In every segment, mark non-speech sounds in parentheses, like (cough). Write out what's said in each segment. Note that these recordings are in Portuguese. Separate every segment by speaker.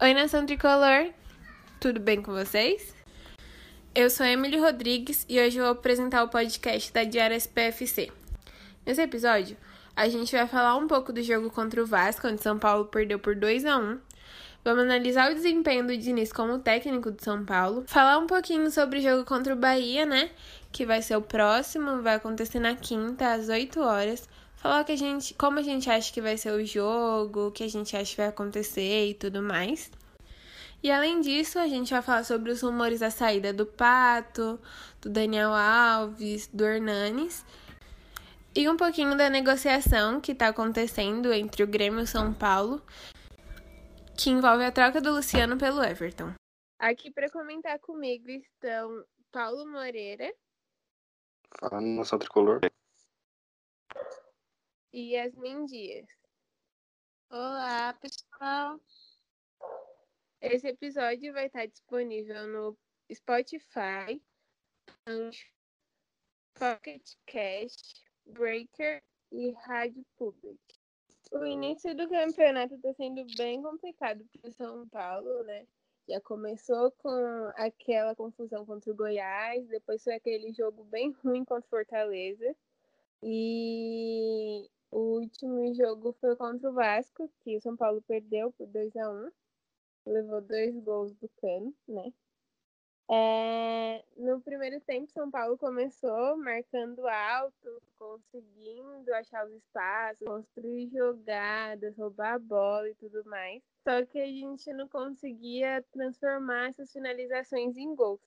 Speaker 1: Oi, Nação Tricolor! Tudo bem com vocês? Eu sou Emily Rodrigues e hoje eu vou apresentar o podcast da Diária SPFC. Nesse episódio, a gente vai falar um pouco do jogo contra o Vasco, onde São Paulo perdeu por 2 a 1 Vamos analisar o desempenho do Diniz como técnico de São Paulo, falar um pouquinho sobre o jogo contra o Bahia, né? Que vai ser o próximo, vai acontecer na quinta, às 8 horas. Falar que a gente, como a gente acha que vai ser o jogo, o que a gente acha que vai acontecer e tudo mais. E além disso, a gente vai falar sobre os rumores da saída do Pato, do Daniel Alves, do Hernanes e um pouquinho da negociação que está acontecendo entre o Grêmio e o São Paulo que envolve a troca do Luciano pelo Everton. Aqui para comentar comigo estão Paulo Moreira.
Speaker 2: Fala nação tricolor.
Speaker 1: E Yasmin Dias.
Speaker 3: Olá, pessoal.
Speaker 1: Esse episódio vai estar disponível no Spotify, Pocket Cast, Breaker e Rádio Public. O início do campeonato está sendo bem complicado para o São Paulo, né? Já começou com aquela confusão contra o Goiás, depois foi aquele jogo bem ruim contra o Fortaleza. E o último jogo foi contra o Vasco, que o São Paulo perdeu por 2 a 1 Levou dois gols do Cano, né? É, no primeiro tempo, São Paulo começou marcando alto, conseguindo achar os espaços, construir jogadas, roubar a bola e tudo mais. Só que a gente não conseguia transformar essas finalizações em gols.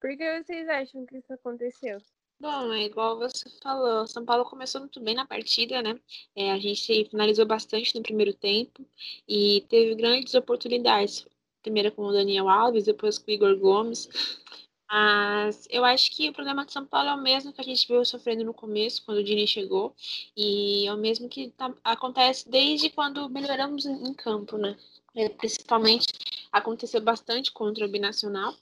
Speaker 1: Por que vocês acham que isso aconteceu?
Speaker 3: Bom, é igual você falou, São Paulo começou muito bem na partida, né? É, a gente finalizou bastante no primeiro tempo e teve grandes oportunidades primeiro com o Daniel Alves, depois com o Igor Gomes. Mas eu acho que o problema de São Paulo é o mesmo que a gente viu sofrendo no começo, quando o Dini chegou, e é o mesmo que tá, acontece desde quando melhoramos em, em campo, né? É, principalmente aconteceu bastante contra o Binacional.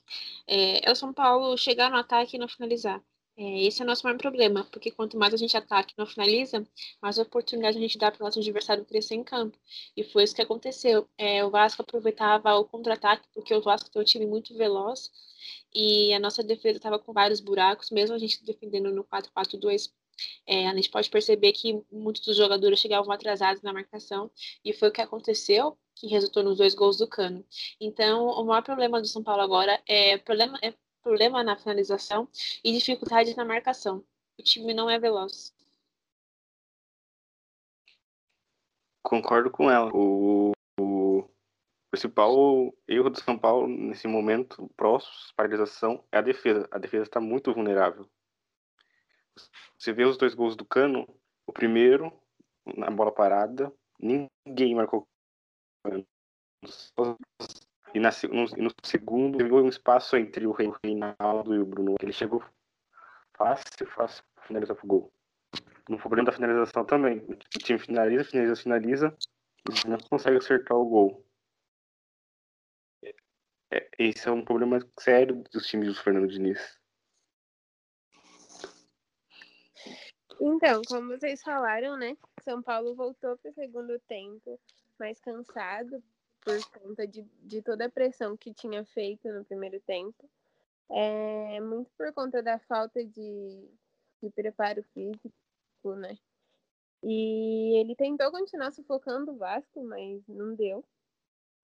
Speaker 3: É, é o São Paulo chegar no ataque e não finalizar. É, esse é o nosso maior problema, porque quanto mais a gente ataca e não finaliza, mais oportunidade a gente dá para o nosso adversário crescer em campo. E foi isso que aconteceu. É, o Vasco aproveitava o contra-ataque, porque o Vasco tem um time muito veloz e a nossa defesa estava com vários buracos, mesmo a gente defendendo no 4-4-2. É, a gente pode perceber que muitos dos jogadores chegavam atrasados na marcação, e foi o que aconteceu, que resultou nos dois gols do Cano. Então, o maior problema do São Paulo agora é, problema, é problema na finalização e dificuldade na marcação. O time não é veloz.
Speaker 2: Concordo com ela. O, o principal erro do São Paulo nesse momento, próximo paralisação, é a defesa. A defesa está muito vulnerável. Você vê os dois gols do Cano, o primeiro, na bola parada, ninguém marcou e, na, no, no segundo, teve um espaço entre o Reinaldo e o Bruno. Ele chegou fácil, fácil para finalizar pro gol. No problema da finalização também. O time finaliza, finaliza, finaliza e não consegue acertar o gol. É, esse é um problema sério dos times do Fernando Diniz.
Speaker 1: Então, como vocês falaram, né? São Paulo voltou para o segundo tempo mais cansado por conta de, de toda a pressão que tinha feito no primeiro tempo. É, muito por conta da falta de, de preparo físico, né? E ele tentou continuar sufocando o Vasco, mas não deu.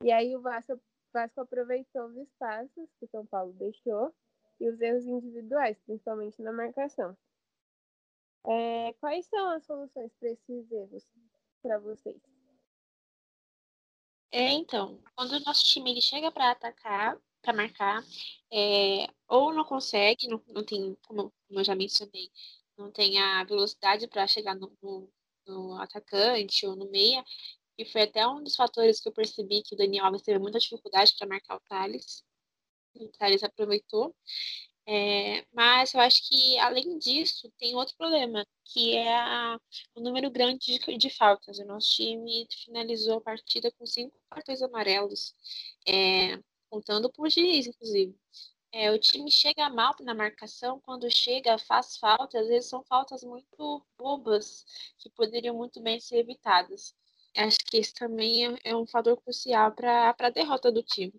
Speaker 1: E aí o Vasco, Vasco aproveitou os espaços que o São Paulo deixou e os erros individuais, principalmente na marcação. É, quais são as soluções para esses erros para vocês?
Speaker 3: É, então, quando o nosso time ele chega para atacar, para marcar, é, ou não consegue, não, não tem, como, eu já mencionei, não tem a velocidade para chegar no, no, no, atacante ou no meia, e foi até um dos fatores que eu percebi que o Daniel Alves teve muita dificuldade para marcar o Thales. O Thales aproveitou. É, mas eu acho que, além disso, tem outro problema, que é a, o número grande de, de, faltas. O nosso time finalizou a partida com cinco cartões amarelos, é, contando por juiz, inclusive. É, o time chega mal na marcação, quando chega, faz faltas, às vezes são faltas muito bobas, que poderiam muito bem ser evitadas. Acho que esse também é, é um fator crucial para a derrota do time.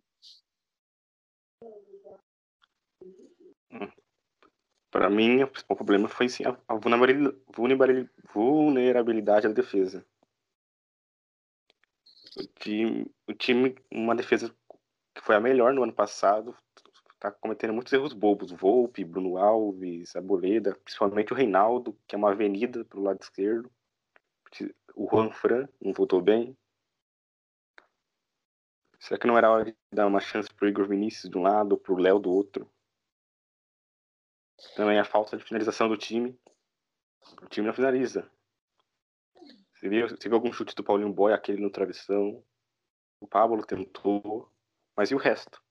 Speaker 2: Para mim, o principal problema foi sim, a vulnerabilidade da defesa. O time, o time, uma defesa que foi a melhor no ano passado, tá cometendo muitos erros bobos. Volpe, Bruno Alves, Aboleda, principalmente o Reinaldo, que é uma avenida pro lado esquerdo. O Juan Fran não voltou bem. Será que não era hora de dar uma chance pro Igor Vinícius de um lado pro Léo do outro? Também a falta de finalização do time. O time não finaliza. Você viu, você viu algum chute do Paulinho Boy, aquele no travessão? O Pablo tentou. Mas e o resto?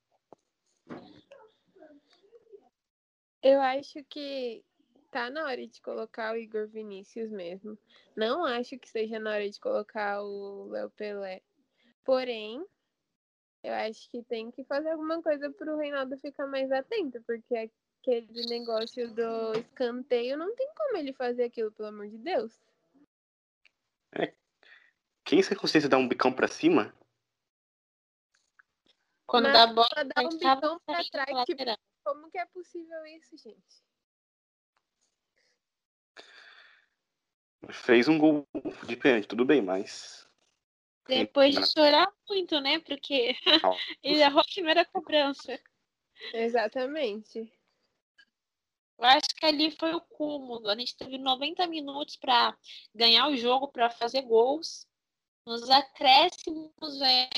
Speaker 1: Eu acho que tá na hora de colocar o Igor Vinícius mesmo. Não acho que seja na hora de colocar o Léo Pelé. Porém, eu acho que tem que fazer alguma coisa pro Reinaldo ficar mais atento, porque aquele negócio do escanteio, não tem como ele fazer aquilo, pelo amor de Deus.
Speaker 2: É. Quem se consciência dar um bicão pra cima?
Speaker 3: Quando Mas dá a bola,
Speaker 1: dá um bicão pra trás, tipo, como que é possível isso, gente?
Speaker 2: Fez um gol de pênalti, tudo bem, mas.
Speaker 3: Depois de chorar muito, né? Porque (laughs) ele errou a primeira cobrança.
Speaker 1: Exatamente.
Speaker 3: Eu acho que ali foi o cúmulo. A gente teve 90 minutos para ganhar o jogo, para fazer gols. Nos acréscimos, vai,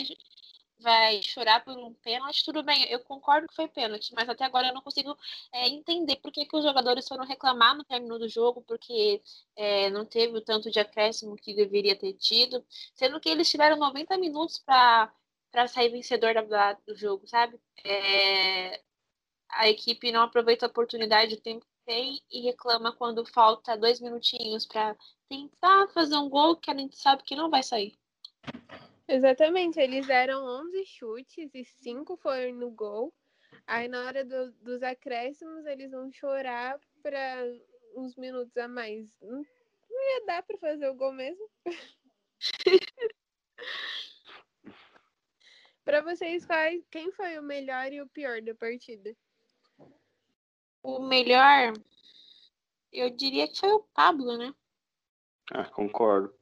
Speaker 3: vai chorar por um pênalti. Tudo bem, eu concordo que foi pênalti, mas até agora eu não consigo é, entender por que, que os jogadores foram reclamar no término do jogo, porque é, não teve o tanto de acréscimo que deveria ter tido, sendo que eles tiveram 90 minutos para para sair vencedor da, do jogo, sabe? É, a equipe não aproveita a oportunidade o tempo que tem e reclama quando falta dois minutinhos para tentar fazer um gol que a gente sabe que não vai sair.
Speaker 1: Exatamente, eles deram 11 chutes e 5 foram no gol. Aí na hora do, dos acréscimos eles vão chorar para uns minutos a mais. Não, ia dar para fazer o gol mesmo. (laughs) para vocês, quem foi o melhor e o pior da partida?
Speaker 3: O melhor, eu diria que foi o Pablo, né?
Speaker 2: Ah, concordo.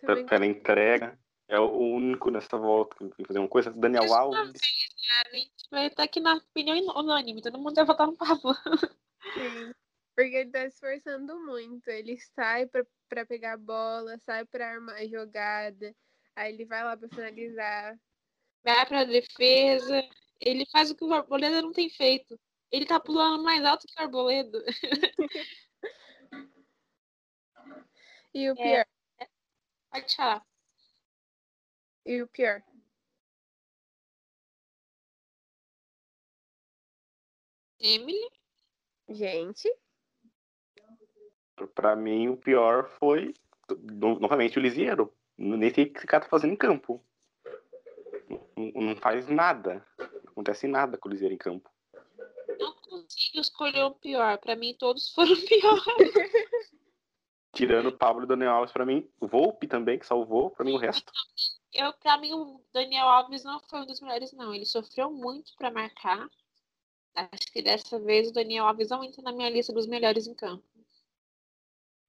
Speaker 2: Também Pela entrega. É o único nessa volta que tem fazer uma coisa. Daniel Isso Alves. Vez,
Speaker 3: né? A gente vai estar aqui na opinião unânime. Todo mundo vai votar no Pablo. (laughs)
Speaker 1: Sim. Porque ele tá esforçando muito. Ele sai pra, pra pegar a bola, sai pra armar a jogada. Aí ele vai lá pra finalizar.
Speaker 3: Vai pra defesa. Ele faz o que o Arboleda não tem feito. Ele tá pulando mais alto que o arboledo. (laughs)
Speaker 1: e o é, pior?
Speaker 3: É, pode falar.
Speaker 1: E o pior?
Speaker 3: Emily?
Speaker 1: Gente.
Speaker 2: Pra mim, o pior foi, novamente, o Lisieiro. Nem sei o que esse cara tá fazendo em campo. Não, não faz nada. Não acontece nada com o Lisieiro em campo
Speaker 3: não consigo escolher o pior. Para mim, todos foram (laughs) piores.
Speaker 2: Tirando o Pablo e o Daniel Alves, para mim, o Volpe também, que salvou, para mim o resto.
Speaker 3: Eu, para mim, o Daniel Alves não foi um dos melhores, não. Ele sofreu muito para marcar. Acho que dessa vez o Daniel Alves não entra na minha lista dos melhores em campo.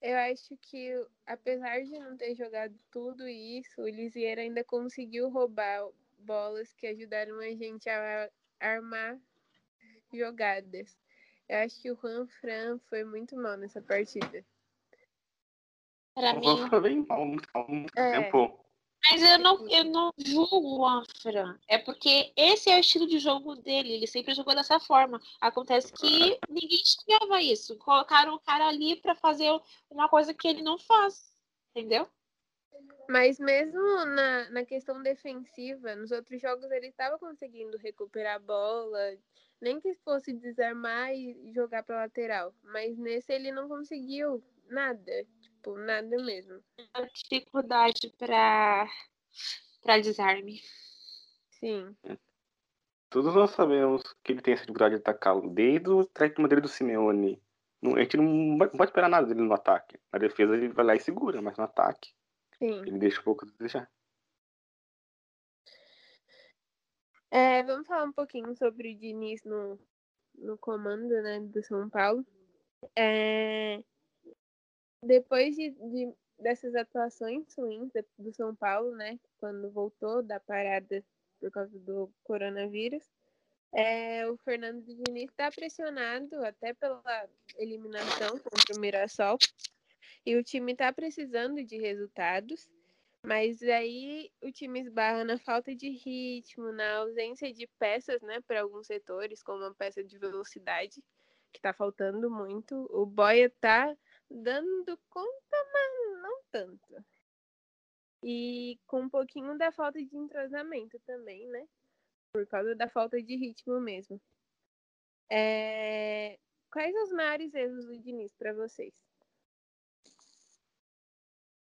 Speaker 1: Eu acho que, apesar de não ter jogado tudo isso, o Lisieiro ainda conseguiu roubar bolas que ajudaram a gente a armar jogadas. Eu acho que o Juan Fran foi muito mal nessa partida.
Speaker 3: Para mim.
Speaker 2: Foi bem mal, muito, muito é. tempo.
Speaker 3: Mas eu não, eu não julgo o Afran. É porque esse é o estilo de jogo dele. Ele sempre jogou dessa forma. Acontece que ninguém esperava isso. Colocaram o cara ali para fazer uma coisa que ele não faz. Entendeu?
Speaker 1: Mas mesmo na, na questão defensiva, nos outros jogos ele estava conseguindo recuperar a bola, nem que fosse desarmar e jogar para lateral. Mas nesse ele não conseguiu nada, tipo, nada mesmo.
Speaker 3: A dificuldade para para desarme.
Speaker 1: Sim.
Speaker 2: Todos nós sabemos que ele tem essa dificuldade de atacá-lo desde o treino dele do Simeone. A gente não pode esperar nada dele no ataque. Na defesa ele vai lá e segura, mas no ataque
Speaker 1: Sim.
Speaker 2: ele deixa um pouco a desejar.
Speaker 1: É, vamos falar um pouquinho sobre o Diniz no, no comando né, do São Paulo. É, depois de, de, dessas atuações ruins do São Paulo, né, quando voltou da parada por causa do coronavírus, é, o Fernando Diniz está pressionado até pela eliminação contra o Mirassol. E o time está precisando de resultados. Mas aí o time esbarra na falta de ritmo, na ausência de peças, né, para alguns setores, como a peça de velocidade, que está faltando muito. O Boia tá dando conta, mas não tanto. E com um pouquinho da falta de entrosamento também, né? Por causa da falta de ritmo mesmo. É... Quais os maiores erros do Diniz para vocês?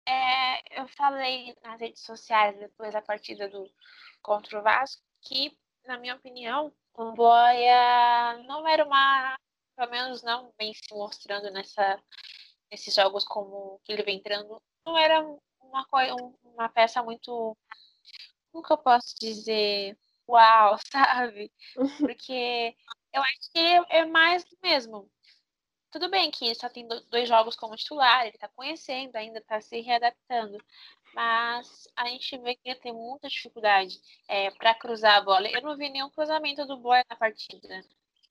Speaker 3: É, eu falei nas redes sociais depois da partida do contra o Vasco que, na minha opinião, o Boia não era uma, pelo menos não vem se mostrando nessa, nesses jogos como que ele vem entrando, não era uma, uma peça muito, como que eu posso dizer, uau, (laughs) sabe? (laughs) Porque eu acho que é mais do mesmo. Tudo bem que ele só tem dois jogos como titular, ele está conhecendo, ainda está se readaptando. Mas a gente vê que ele tem muita dificuldade é, para cruzar a bola. Eu não vi nenhum cruzamento do Boy na partida.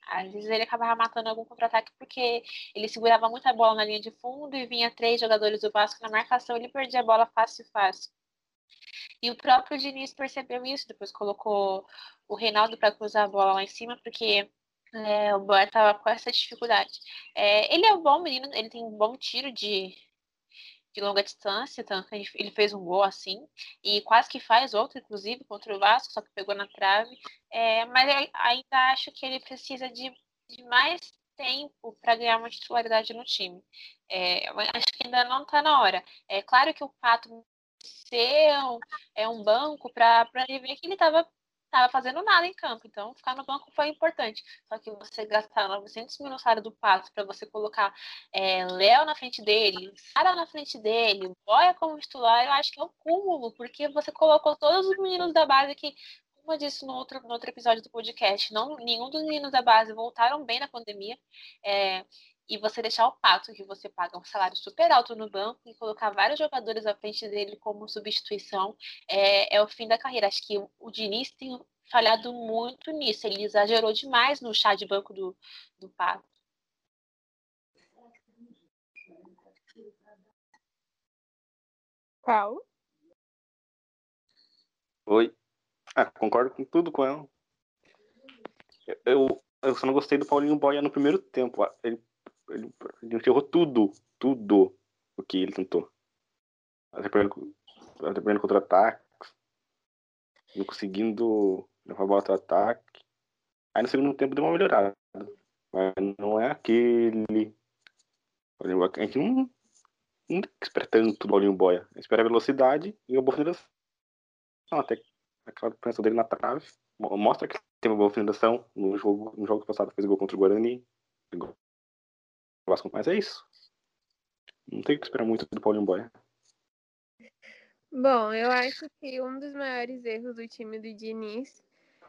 Speaker 3: Às vezes ele acabava matando algum contra-ataque porque ele segurava muita bola na linha de fundo e vinha três jogadores do Vasco na marcação, ele perdia a bola fácil fácil. E o próprio Diniz percebeu isso, depois colocou o Reinaldo para cruzar a bola lá em cima, porque é, o Boer tava com essa dificuldade. É, ele é um bom menino, ele tem um bom tiro de, de longa distância, que ele fez um gol assim, e quase que faz outro, inclusive, contra o Vasco, só que pegou na trave. É, mas ainda acho que ele precisa de, de mais tempo para ganhar uma titularidade no time. É, acho que ainda não está na hora. É claro que o Pato ser um, é um banco para ele ver que ele estava estava fazendo nada em campo, então ficar no banco foi importante. Só que você gastar 900 mil no salário do Pato para você colocar é, Léo na frente dele, Sara na frente dele, Boia como titular, eu acho que é um cúmulo, porque você colocou todos os meninos da base que como eu disse no outro, no outro episódio do podcast, não, nenhum dos meninos da base voltaram bem na pandemia. É, e você deixar o Pato, que você paga um salário super alto no banco, e colocar vários jogadores à frente dele como substituição, é, é o fim da carreira. Acho que o, Diniz tem falhado muito nisso. Ele exagerou demais no chá de banco do, do Pato.
Speaker 1: Paulo?
Speaker 2: Oi. Ah, concordo com tudo com ela. Eu, eu só não gostei do Paulinho Boia no primeiro tempo. Ele ele, ele enterrou tudo, tudo o que ele tentou. Até perdendo contra-ataques, não conseguindo levar a bola para ataque. Aí no segundo tempo deu uma melhorada. Mas não é aquele. A gente não, não espera tanto do Paulinho Boia. Espera velocidade e finalização. Até aquela presença dele na trave. Mostra que tem uma boa finalização. No jogo, no jogo passado fez gol contra o Guarani. Vasco, mas é isso. Não tem que esperar muito do Paulinho Boia.
Speaker 1: Bom, eu acho que um dos maiores erros do time do Diniz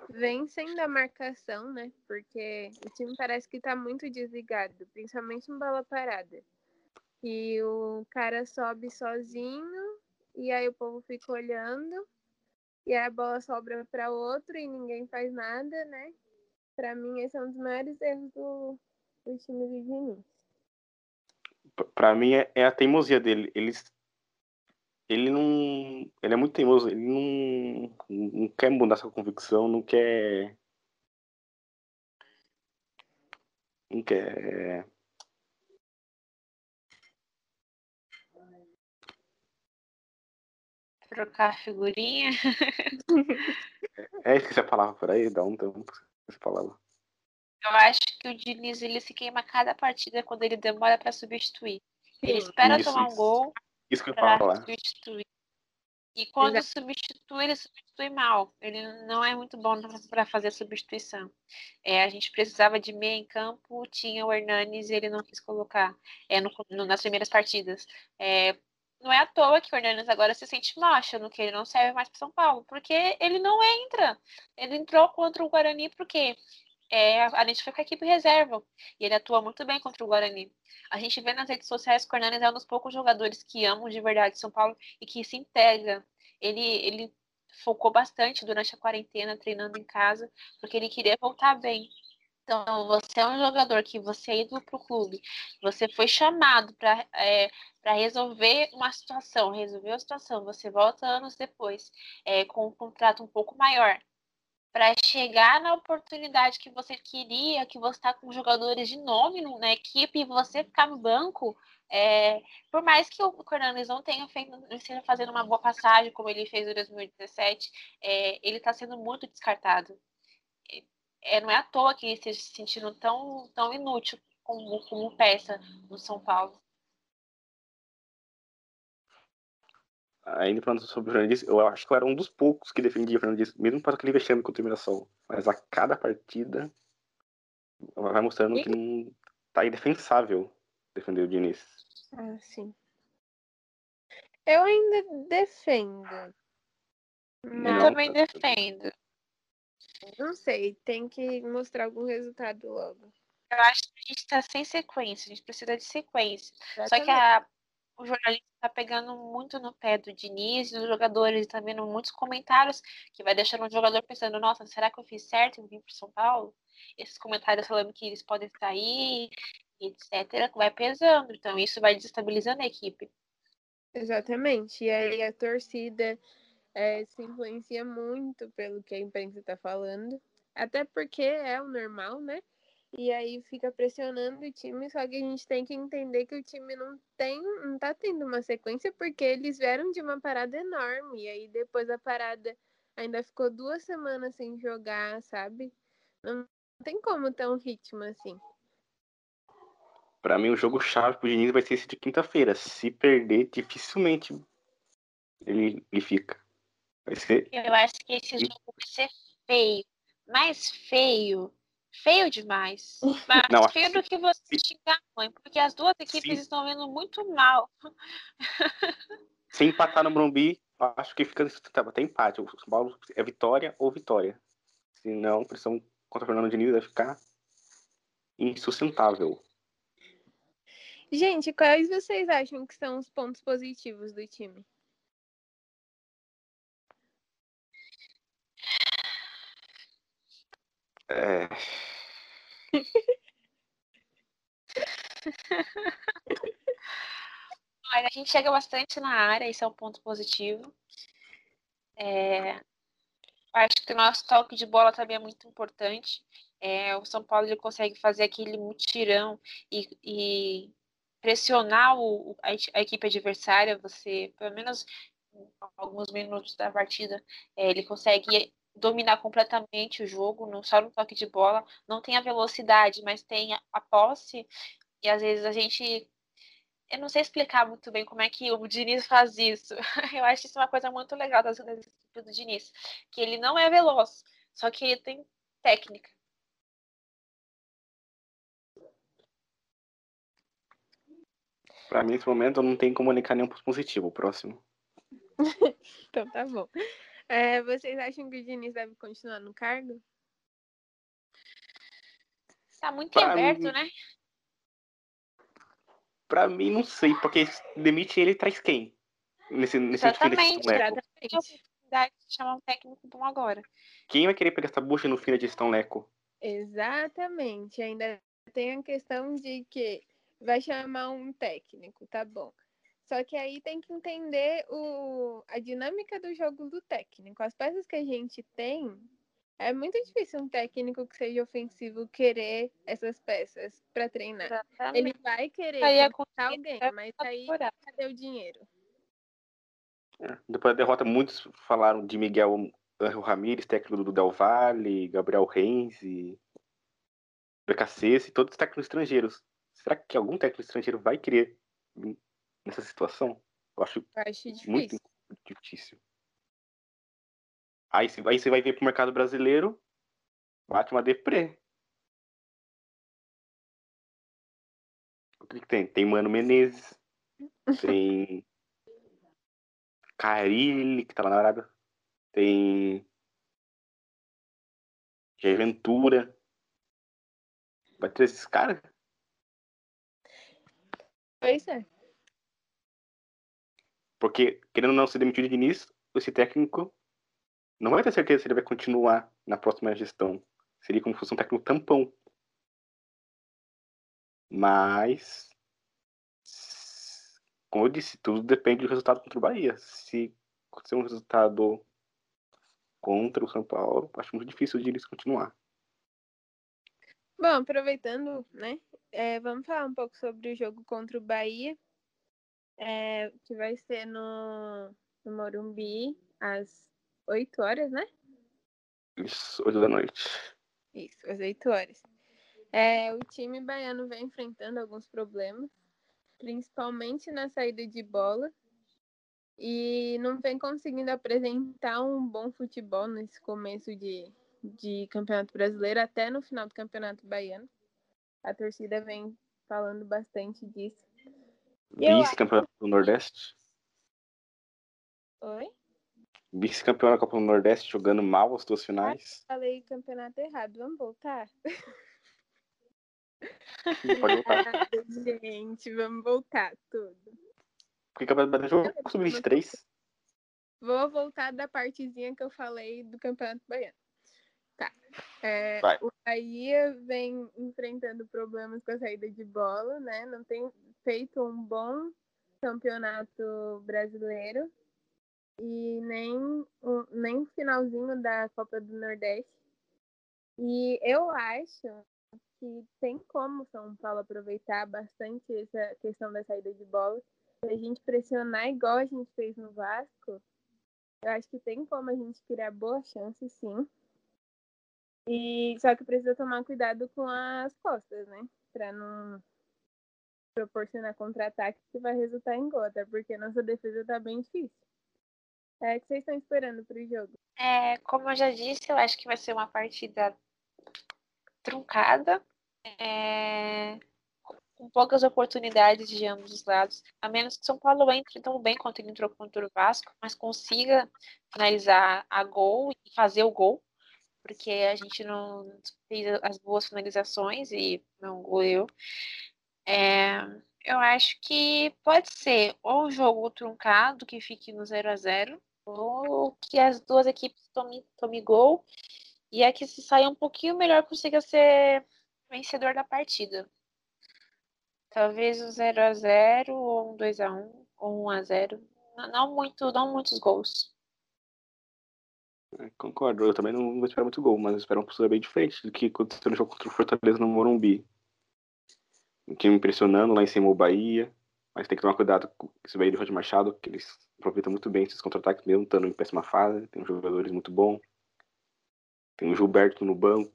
Speaker 1: vem sendo a marcação, né? Porque o time parece que tá muito desligado, principalmente em bola parada. E o cara sobe sozinho, e aí o povo fica olhando, e a bola sobra para outro e ninguém faz nada, né? Para mim, esse é um dos maiores erros do, do time do Diniz
Speaker 2: para mim é, é, a teimosia dele. Ele, ele não. Ele é muito teimoso, ele não, não quer mudar sua convicção, não quer. Não quer.
Speaker 3: Trocar figurinha. (laughs)
Speaker 2: é, é, esqueci a palavra por aí, dá um tempo essa palavra.
Speaker 3: Eu acho que o Diniz ele se queima cada partida quando ele demora para substituir. Ele espera isso, tomar um gol
Speaker 2: para
Speaker 3: substituir. E quando Exato. substitui, ele substitui mal. Ele não é muito bom para fazer a substituição. É, a gente precisava de meia em campo, tinha o Hernanes e ele não quis colocar é, no, no, nas primeiras partidas. É, não é à toa que o Hernandes agora se sente mal, achando que ele não serve mais para São Paulo, porque ele não entra. Ele entrou contra o Guarani porque é, a gente foi com a equipe reserva e ele atua muito bem contra o Guarani. A gente vê nas redes sociais que o Hernandes é um dos poucos jogadores que amam de verdade São Paulo e que se integra. Ele, ele focou bastante durante a quarentena, treinando em casa, porque ele queria voltar bem. Então, você é um jogador que você é ido para o clube, você foi chamado para é, resolver uma situação, resolver a situação, você volta anos depois é, com um contrato um pouco maior para chegar na oportunidade que você queria, que você está com jogadores de nome na equipe e você ficar no banco, é, por mais que o Fernandes não tenha feito, esteja fazendo uma boa passagem, como ele fez em 2017, é, ele está sendo muito descartado. É, não é à toa que ele esteja se sentindo tão, tão inútil como, como peça no São Paulo.
Speaker 2: Ainda falando sobre o Fernandes, eu acho que eu era um dos poucos que defendia o Fernandes, mesmo para aquele vexame contra o Mirassol. Mas a cada partida vai mostrando que não tá indefensável defender o Diniz.
Speaker 1: Ah, sim. Eu ainda defendo.
Speaker 3: Eu também defendo.
Speaker 1: Não sei, tem que mostrar algum resultado logo.
Speaker 3: Eu acho que a gente está sem sequência, a gente precisa de sequência. Exatamente. Só que a, o jornalista está pegando muito no pé do Diniz e dos jogadores, e tá vendo muitos comentários que vai deixando o jogador pensando, nossa, será que eu fiz certo em vir para São Paulo? Esses comentários falando que eles podem sair, etc., vai pesando. Então isso vai desestabilizando a equipe.
Speaker 1: Exatamente. E aí a torcida é, se influencia muito pelo que a imprensa está falando. Até porque é o normal, né? E aí fica pressionando o time, só que a gente tem que entender que o time não tem, não tá tendo uma sequência porque eles vieram de uma parada enorme. E aí depois a parada ainda ficou duas semanas sem jogar, sabe? Não tem como ter um ritmo assim.
Speaker 2: Para mim, o jogo chave pro Diniz vai ser esse de quinta-feira. Se perder, dificilmente ele, ele fica. Vai ser.
Speaker 3: Eu acho que esse jogo vai ser feio. Mais feio feio demais. (laughs) Mais não, feio do que você se... xingar a mãe, porque as duas equipes estão vendo muito mal. (laughs)
Speaker 2: Se empatar no Brumbi, acho que fica até empate. O São Paulo é vitória ou vitória. Se não, a pressão contra o Fernando Diniz vai ficar insustentável.
Speaker 1: Gente, quais vocês acham que são os pontos positivos do time?
Speaker 2: É... (laughs)
Speaker 3: Olha, a gente chega bastante na área, isso é um ponto positivo. É, acho que o nosso toque de bola também é muito importante. É, o São Paulo ele consegue fazer aquele mutirão e, e pressionar o, a, a, equipe adversária. Você, pelo menos alguns minutos da partida, é, ele consegue dominar completamente o jogo, não só no toque de bola, não tem a velocidade, mas tem a posse, e às vezes a gente. Eu não sei explicar muito bem como é que o Diniz (laughs) faz isso. Eu acho isso uma coisa muito legal das equipes do Diniz. Que ele não é veloz, só que ele tem técnica.
Speaker 2: Para mim, nesse momento, eu não tenho como comunicar nenhum positivo. O próximo. (laughs)
Speaker 1: então tá bom. É, vocês acham que o Diniz deve continuar no cargo?
Speaker 3: Tá muito pra aberto, mim... né?
Speaker 2: Pra mim, não sei, porque demite ele traz quem? Nesse, nesse
Speaker 3: exatamente, exatamente. Tem a oportunidade de chamar um técnico bom agora.
Speaker 2: Quem vai querer pegar essa bucha no fim da gestão Leco?
Speaker 1: Exatamente. Ainda tem a questão de que vai chamar um técnico, tá bom. Só que aí tem que entender o, a dinâmica do jogo do técnico. As peças que a gente tem, é muito difícil um técnico que seja ofensivo querer essas peças para treinar. Exatamente. Ele vai querer
Speaker 3: aí
Speaker 1: alguém, mas aí cadê o dinheiro?
Speaker 2: É, depois da derrota, muitos falaram de Miguel Angel Ramírez, técnico do Del Valle, Gabriel Renzi, BKC, todos os técnicos estrangeiros. Será que algum técnico estrangeiro vai querer nessa situação? Eu acho,
Speaker 1: eu acho difícil.
Speaker 2: muito difícil. Aí, aí você vai ver pro mercado brasileiro, bate uma deprê. O que, que tem? Tem Mano Menezes, (laughs) tem Carilli, que tá lá na Arábia. Tem. Jair Ventura. Vai ter esses caras?
Speaker 1: Pois é.
Speaker 2: Porque, querendo ou não ser demitido de início, esse técnico não vai ter certeza se ele vai continuar na próxima gestão. Seria como se fosse um técnico tampão. Mas, como eu disse, tudo depende do resultado contra o Bahia. Se acontecer um resultado contra o São Paulo, acho muito difícil de eles continuar.
Speaker 1: Bom, aproveitando, né? É, vamos falar um pouco sobre o jogo contra o Bahia, é, que vai ser no, no Morumbi às 8 horas, né?
Speaker 2: Isso, 8 da noite.
Speaker 1: Isso, às 8 horas. É, o time baiano vem enfrentando alguns problemas, principalmente na saída de bola, e não vem conseguindo apresentar um bom futebol nesse começo de, de Campeonato Brasileiro, até no final do Campeonato Baiano. A torcida vem falando bastante disso.
Speaker 2: Vice-campeão do Nordeste?
Speaker 1: Oi?
Speaker 2: Vice-campeão da Copa do Nordeste, jogando mal as duas finais.
Speaker 1: Ah, falei campeonato errado, vamos voltar?
Speaker 2: Pode voltar. (laughs)
Speaker 1: Ah, gente, vamos voltar tudo.
Speaker 2: Porque Campeonato Brasileiro jogou sub-23.
Speaker 1: Vou voltar da partezinha que eu falei do Campeonato Baiano. Tá. É, o Bahia vem enfrentando problemas com a saída de bola, né? Não tem feito um bom campeonato brasileiro e nem um, nem o finalzinho da Copa do Nordeste. E eu acho que tem como São Paulo aproveitar bastante essa questão da saída de bola. Se a gente pressionar igual a gente fez no Vasco, eu acho que tem como a gente criar boa chance, sim. E só que precisa tomar cuidado com as costas, né? Pra não proporcionar contra-ataque que vai resultar em gol, até porque nossa defesa tá bem difícil. É o que vocês estão esperando pro jogo?
Speaker 3: É, como eu já disse, eu acho que vai ser uma partida truncada, é, com poucas oportunidades de ambos os lados. A menos que São Paulo entre tão bem quanto ele entrou contra o Vasco, mas consiga finalizar a gol e fazer o gol, porque a gente não fez as boas finalizações e não goleou. É, eu acho que pode ser ou um jogo truncado que fique no 0 a 0 ou que as duas equipes tomem, tomem gol e a que se saia um pouquinho melhor consiga ser vencedor da partida. Talvez um 0 a 0 ou um 2 a 1 ou um 1 a 0 Não, muito, não muitos gols.
Speaker 2: É, concordo, eu também não vou esperar muito gol, mas espero uma postura bem diferente do que aconteceu no jogo contra o Fortaleza no Morumbi. Um time impressionando lá em cima o Bahia, mas tem que tomar cuidado com esse Bahia do Roger Machado, que eles aproveitam muito bem esses contra-ataques, mesmo estando em péssima fase. Tem jogadores muito bons. Tem o Gilberto no banco,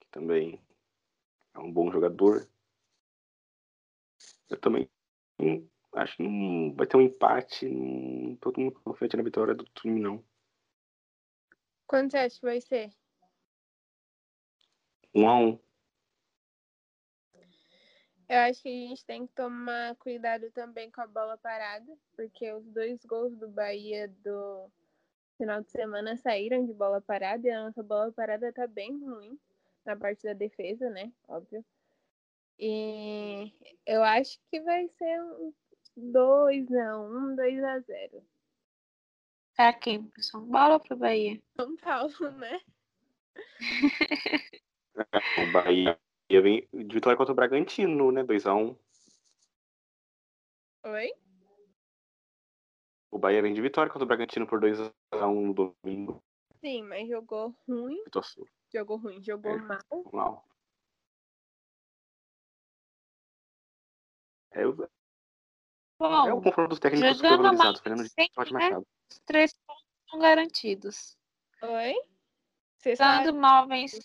Speaker 2: que também é um bom jogador. Eu também acho que não vai ter um empate. Não tô muito confiante na vitória do time, não.
Speaker 1: Quanto você acha que vai ser?
Speaker 2: Um a um.
Speaker 1: Eu acho que a gente tem que tomar cuidado também com a bola parada, porque os dois gols do Bahia do final de semana saíram de bola parada e a nossa bola parada tá bem ruim na parte da defesa, né? Óbvio. E eu acho que vai ser um 2 a 1, 2 a 0.
Speaker 3: Pra quem? Pro São Paulo ou pro Bahia?
Speaker 1: São Paulo, né? (laughs)
Speaker 2: O Bahia vem de vitória contra o Bragantino, né? 2x1.
Speaker 1: Oi?
Speaker 2: O Bahia vem de vitória contra o Bragantino por 2x1 no domingo.
Speaker 1: Sim, mas jogou ruim.
Speaker 2: Vitória
Speaker 1: Jogou ruim, jogou
Speaker 2: É.
Speaker 1: mal.
Speaker 2: mal. É, o-
Speaker 3: Bom,
Speaker 2: é o confronto dos técnicos supervalorizados, Fernando Roger
Speaker 3: né?
Speaker 2: Machado.
Speaker 3: os três pontos estão garantidos.
Speaker 1: Oi?
Speaker 3: Jogando
Speaker 1: sabe,
Speaker 3: mal vencido,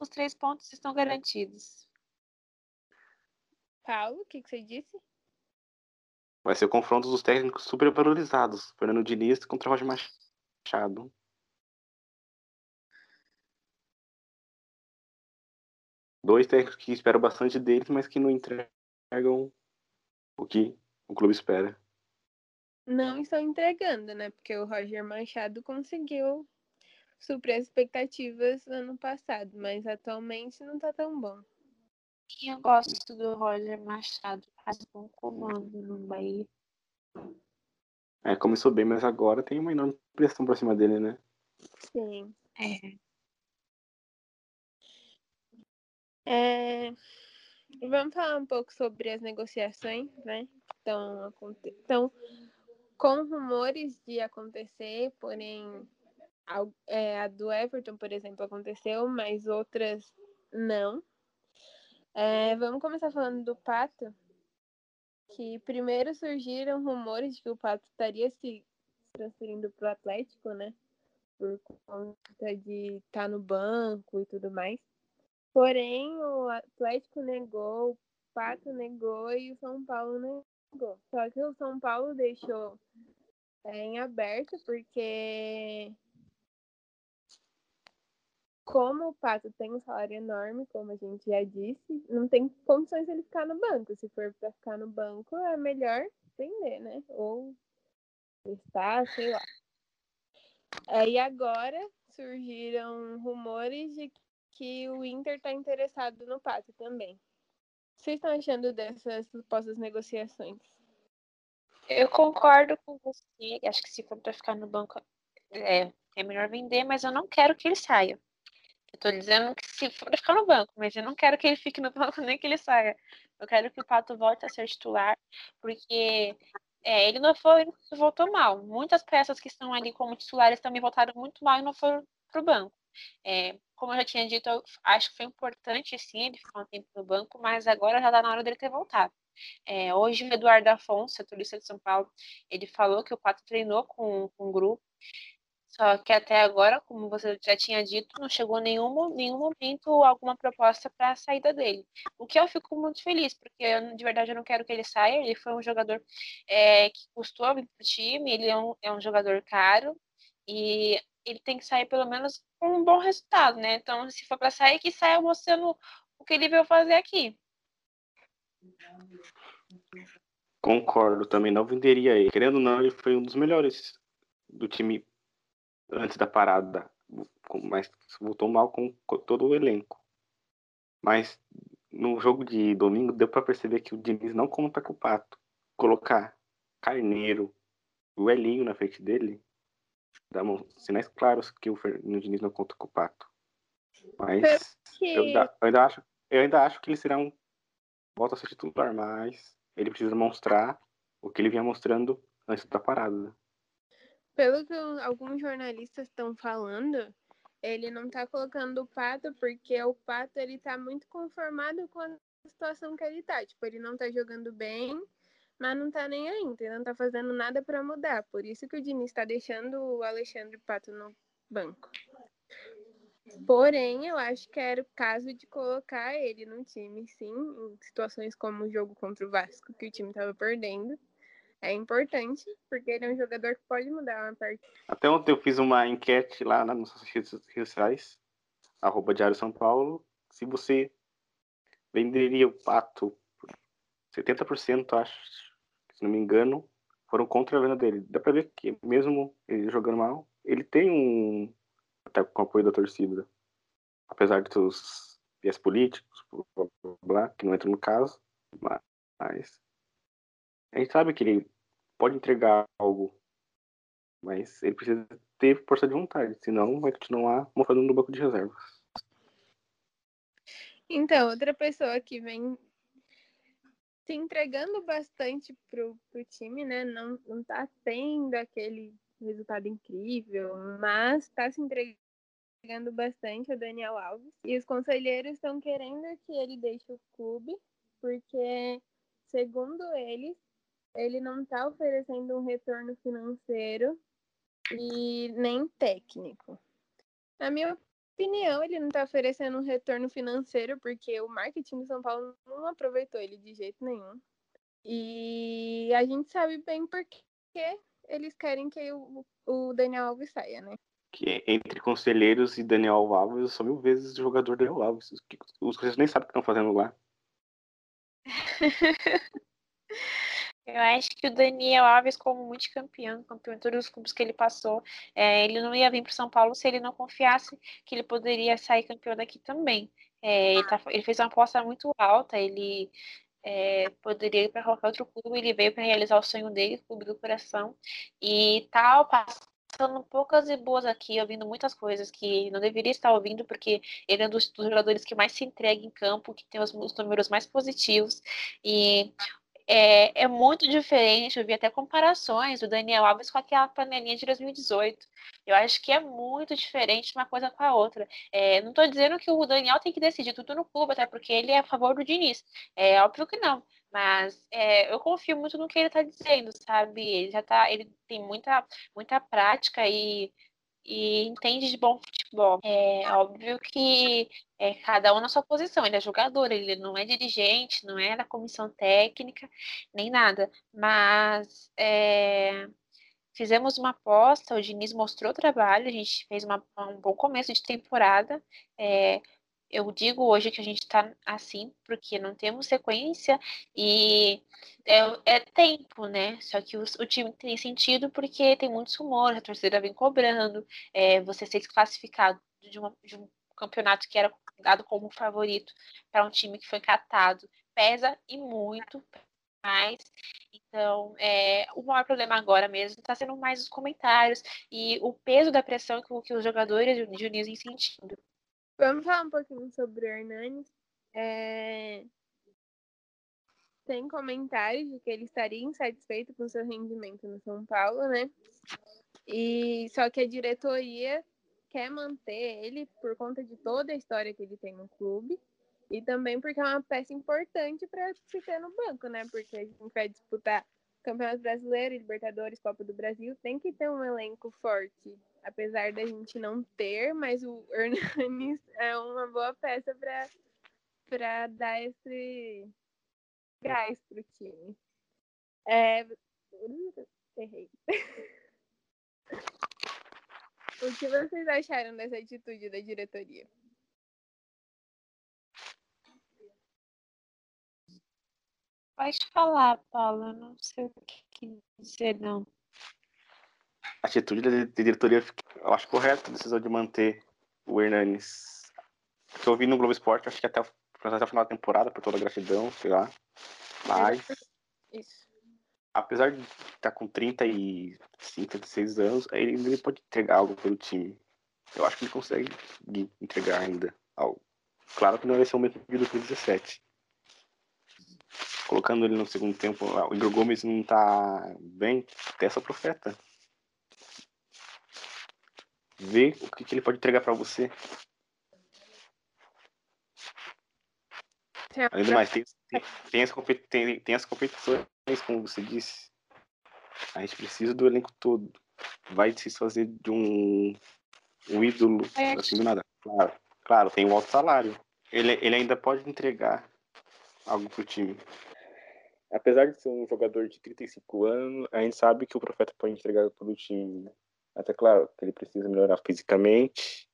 Speaker 3: os três pontos estão garantidos.
Speaker 1: Paulo, o que, que você disse?
Speaker 2: Vai ser o confronto dos técnicos supervalorizados. Fernando Diniz contra Roger Machado. Dois técnicos que esperam bastante deles, mas que não entregam o que o clube espera.
Speaker 1: não estão entregando, né? Porque o Roger Machado conseguiu suprir as expectativas ano passado, mas atualmente não tá tão bom.
Speaker 3: Eu gosto do Roger Machado, faz bom comando no Bahia.
Speaker 2: É, começou bem, mas agora tem uma enorme pressão pra cima dele, né?
Speaker 1: Sim.
Speaker 3: É.
Speaker 1: É... Vamos falar um pouco sobre as negociações, né? Estão, aconte... estão com rumores de acontecer, porém a, é, a do Everton, por exemplo, aconteceu, mas outras não. É, vamos começar falando do Pato, que primeiro surgiram rumores de que o Pato estaria se transferindo para o Atlético, né? Por conta de estar tá no banco e tudo mais. Porém, o Atlético negou, o Pato negou e o São Paulo negou. Só que o São Paulo deixou é, em aberto, porque como o Pato tem um salário enorme, como a gente já disse, não tem condições ele ficar no banco. Se for para ficar no banco, é melhor vender, né? Ou estar, sei lá. E agora surgiram rumores de que o Inter está interessado no Pato também. Vocês estão achando dessas supostas negociações?
Speaker 3: Eu concordo com você. Acho que se for para ficar no banco, é, é melhor vender, mas eu não quero que ele saia. Eu tô dizendo que se for ficar no banco, mas eu não quero que ele fique no banco (laughs) nem que ele saia. Eu quero que o Pato volte a ser titular, porque é, ele não foi, voltou mal. Muitas peças que estão ali como titulares também voltaram muito mal e não foram pro banco. É, como eu já tinha dito, eu acho que foi importante sim ele ficar um tempo no banco, mas agora já tá na hora dele ter voltado. É, hoje o Eduardo Afonso, turista de São Paulo, ele falou que o Pato treinou com, com um grupo só que até agora, como você já tinha dito, não chegou nenhum, nenhum momento alguma proposta para a saída dele. O que eu fico muito feliz, porque eu, de verdade eu não quero que ele saia. Ele foi um jogador é, que custou vir para o time, ele é um, é um jogador caro e ele tem que sair pelo menos com um bom resultado, né? Então, se for para sair, que saia mostrando o que ele veio fazer aqui.
Speaker 2: Concordo, também não venderia ele. Querendo ou não, ele foi um dos melhores do time antes da parada, mas voltou mal com todo o elenco. Mas no jogo de domingo deu para perceber que o Diniz não conta com o Pato. Colocar Carneiro, o Elinho na frente dele, dá sinais claros que o Fernando Diniz não conta com o Pato. Mas eu, eu, ainda acho, eu ainda acho que ele será um volta a ser titular, mas ele precisa mostrar o que ele vinha mostrando antes da parada
Speaker 1: pelo que alguns jornalistas estão falando, ele não tá colocando o Pato porque o Pato ele tá muito conformado com a situação que ele tá. Tipo, ele não tá jogando bem, mas não tá nem aí, então não tá fazendo nada para mudar. Por isso que o Diniz tá deixando o Alexandre Pato no banco. Porém, eu acho que era o caso de colocar ele no time, sim, em situações como o jogo contra o Vasco, que o time tava perdendo é importante, porque ele é um jogador que pode mudar uma partida.
Speaker 2: Até ontem eu fiz uma enquete lá nas nossas redes sociais, arroba Diário São Paulo, se você venderia o Pato, 70% acho, se não me engano, foram contra a venda dele. Dá pra ver que mesmo ele jogando mal, ele tem um até com o apoio da torcida. Apesar dos viés políticos, blá, blá, blá, que não entra no caso, mas a gente sabe que ele pode entregar algo, mas ele precisa ter força de vontade, senão vai continuar mofando no banco de reservas.
Speaker 1: Então, outra pessoa que vem se entregando bastante pro, pro time, né? Não, não tá tendo aquele resultado incrível, mas tá se entregando bastante o Daniel Alves. E os conselheiros estão querendo que ele deixe o clube, porque, segundo eles, ele não está oferecendo um retorno financeiro e nem técnico. Na minha opinião, ele não está oferecendo um retorno financeiro porque o marketing do São Paulo não aproveitou ele de jeito nenhum. E a gente sabe bem por que eles querem que o, o Daniel Alves saia, né?
Speaker 2: Que entre conselheiros e Daniel Alves, eu sou mil vezes o jogador Daniel Alves. Os conselheiros nem sabem o que estão fazendo lá. (laughs)
Speaker 3: Eu acho que o Daniel Alves, como multicampeão, campeão em todos os clubes que ele passou, é, ele não ia vir para São Paulo se ele não confiasse que ele poderia sair campeão daqui também. É, ele, tá, ele, fez uma aposta muito alta, ele é, poderia ir para qualquer outro clube, ele veio para realizar o sonho dele, Clube do Coração, e tal, passando poucas e boas aqui, ouvindo muitas coisas que não deveria estar ouvindo, porque ele é um dos, dos jogadores que mais se entrega em campo, que tem os, os números mais positivos, e é, é, muito diferente. Eu vi até comparações do Daniel Alves com aquela panelinha de 2018. Eu acho que é muito diferente uma coisa com a outra. É, não estou dizendo que o Daniel tem que decidir tudo no clube, até porque ele é a favor do Diniz. É óbvio que não. Mas é, eu confio muito no que ele está dizendo, sabe? Ele já tá, ele tem muita, muita prática e e entende de bom futebol. É óbvio que é cada um na sua posição. Ele é jogador, ele não é dirigente, não é da comissão técnica, nem nada. Mas é, fizemos uma aposta, o Diniz mostrou trabalho, a gente fez uma, um bom começo de temporada. É, eu digo hoje que a gente está assim porque não temos sequência e é, é tempo, né? Só que o, o, time tem sentido porque tem muitos rumores, a torcida vem cobrando, é, você ser desclassificado de, uma, de um campeonato que era dado como favorito para um time que foi catado pesa e muito mais. Então, é, o maior problema agora mesmo está sendo mais os comentários e o peso da pressão que, que os jogadores de Diniz vêm sentindo.
Speaker 1: Vamos falar um pouquinho sobre o Hernanes. É... Tem comentários de que ele estaria insatisfeito com seu rendimento no São Paulo, né? E só que a diretoria quer manter ele por conta de toda a história que ele tem no clube e também porque é uma peça importante para ter no banco, né? Porque a gente vai disputar Campeonato Brasileiro, Libertadores, Copa do Brasil, tem que ter um elenco forte apesar da gente não ter, mas o (laughs) Hernanes é uma boa peça para dar esse gás pro time. É... (laughs) Errei. o que vocês acharam dessa atitude da diretoria?
Speaker 3: Pode falar, Paula. Não sei o que dizer, não
Speaker 2: a atitude da diretoria, eu acho correta a decisão de manter o Hernanes. Que eu vi no Globo Esporte, acho que até, até o final da temporada, por toda a gratidão, sei lá. Mas. Isso. Apesar de estar com 35, 36 anos, ele, ele pode entregar algo pelo time. Eu acho que ele consegue entregar ainda algo. Claro que não vai ser o mesmo de 2017. Colocando ele no segundo tempo, o Igor Gomes não tá bem, testa profeta ver o que, que ele pode entregar para você. Além do mais, tem, tem, tem, as tem, tem as competições, como você disse. A gente precisa do elenco todo. Vai se fazer de um, um ídolo é. assim do nada. Claro, claro, tem um alto salário. Ele, ele ainda pode entregar algo pro time. Apesar de ser um jogador de 35 anos, a gente sabe que o Profeta pode entregar pro time. Né? Até claro que ele precisa melhorar fisicamente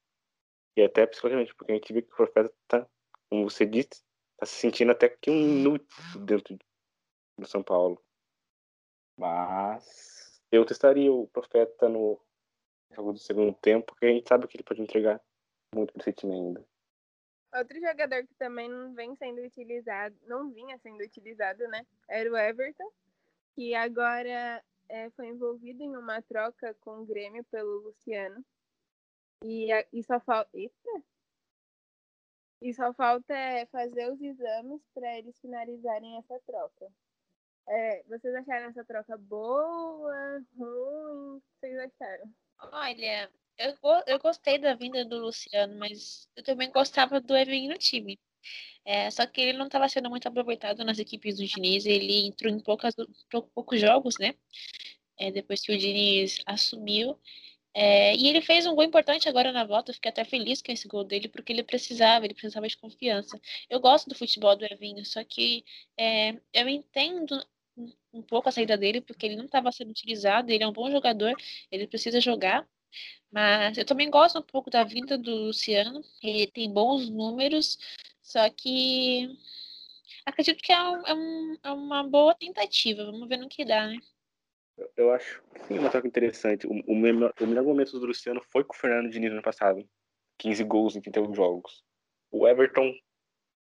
Speaker 2: e até psicologicamente, porque a gente vê que o profeta tá, como você disse, tá se sentindo até que um inútil dentro do São Paulo. Mas eu testaria o profeta no jogo do segundo tempo, porque a gente sabe que ele pode entregar muito esse time ainda.
Speaker 1: Outro jogador que também não vem sendo utilizado, não vinha sendo utilizado, né? Era o Everton, que agora é, foi envolvido em uma troca com o Grêmio pelo Luciano. E, e só falta. Eita! E só falta é, fazer os exames para eles finalizarem essa troca. É, vocês acharam essa troca boa, ruim? O que vocês acharam?
Speaker 3: Olha, eu, eu gostei da vinda do Luciano, mas eu também gostava do Evinho no time. É, só que ele não estava sendo muito aproveitado nas equipes do Diniz, ele entrou em poucas, poucos jogos, né? É, depois que o Diniz assumiu. É, e ele fez um gol importante agora na volta, eu fiquei até feliz com esse gol dele, porque ele precisava, ele precisava de confiança. Eu gosto do futebol do Evinho, só que é, eu entendo um pouco a saída dele, porque ele não estava sendo utilizado, ele é um bom jogador, ele precisa jogar. Mas eu também gosto um pouco da vinda do Luciano, ele tem bons números, só que acredito que é, um, é, um, é, uma boa tentativa. Vamos ver no que dá, né?
Speaker 2: Eu, eu acho sim, uma troca interessante. O, o, melhor, o melhor momento do Luciano foi com o Fernando Diniz no ano passado. 15 gols em 31 jogos. O Everton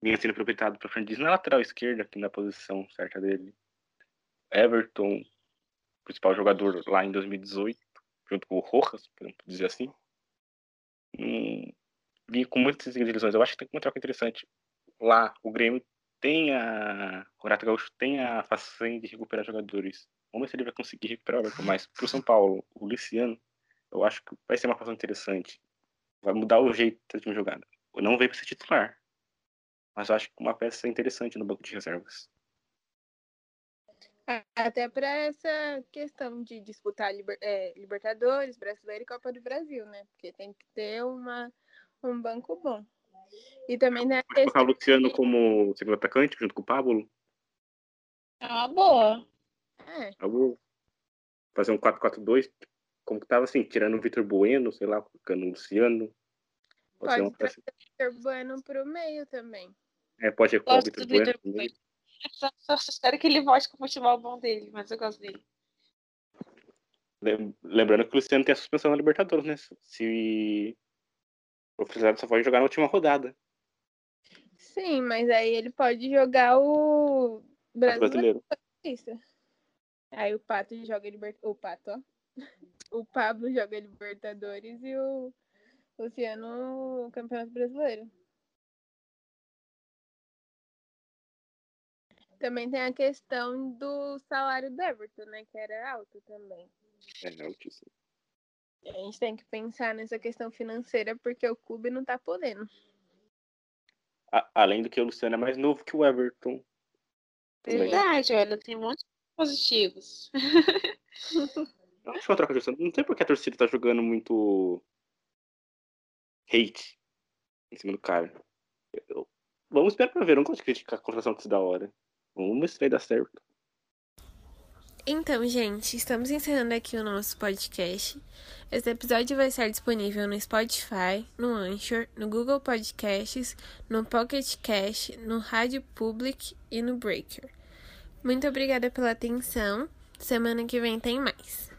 Speaker 2: vinha sendo aproveitado para Fernando Diniz na lateral esquerda, aqui na posição certa dele. Everton, principal jogador lá em 2018, junto com o Rojas, podemos dizer assim. Hum, vinha com muitas lesões. Eu acho que tem uma troca interessante. Lá, o Grêmio tem a. O Renato Gaúcho tem a façanha de recuperar jogadores. Vamos ver se ele vai conseguir recuperar o. Mas pro São Paulo, o Luciano, eu acho que vai ser uma façanha interessante. Vai mudar o jeito da time jogada. Não veio para ser titular. Mas eu acho que uma peça interessante no banco de reservas.
Speaker 1: Até para essa questão de disputar liber, é, Libertadores, Brasileiro e Copa do Brasil, né? Porque tem que ter uma, um banco bom. E também a
Speaker 2: Pode colocar o Luciano como segundo atacante, junto com o Pablo?
Speaker 3: É uma boa.
Speaker 1: É.
Speaker 2: Vamos fazer um 4-4-2, como que tava assim, tirando o Vitor Bueno, sei lá, colocando o Luciano.
Speaker 1: Pode, pode trazer o Vitor Bueno pro meio também.
Speaker 2: É, pode recuar o Vitor Bueno. Bueno.
Speaker 3: Só, só espero que ele volte com o futebol bom dele, mas eu gosto dele.
Speaker 2: Lembrando que o Luciano tem a suspensão na Libertadores, né? Se o Frisado só pode jogar na última rodada.
Speaker 1: Sim, mas aí ele pode jogar o brasileiro. Isso. Aí o Pato joga Libertadores. O Pato, ó. O Pablo joga Libertadores e o Luciano o Campeonato Brasileiro. Também tem a questão do salário do Everton, né? Que era alto também.
Speaker 2: É altíssimo.
Speaker 1: A gente tem que pensar nessa questão financeira porque o clube não tá podendo.
Speaker 2: A, além do que o Luciano é mais novo que o Everton.
Speaker 3: Também. Verdade, olha, tem um monte de positivos. (laughs)
Speaker 2: Eu acho uma troca de Não sei porque a torcida tá jogando muito hate em cima do cara. Eu... Vamos esperar pra ver. Eu não gosto de criticar a contratação antes da hora. Ver se vai dar certo.
Speaker 1: Então, gente, estamos encerrando aqui o nosso podcast. Esse episódio vai estar disponível no Spotify, no Anchor, no Google Podcasts, no Pocket Cast, no Rádio Public e no Breaker. Muito obrigada pela atenção. Semana que vem tem mais.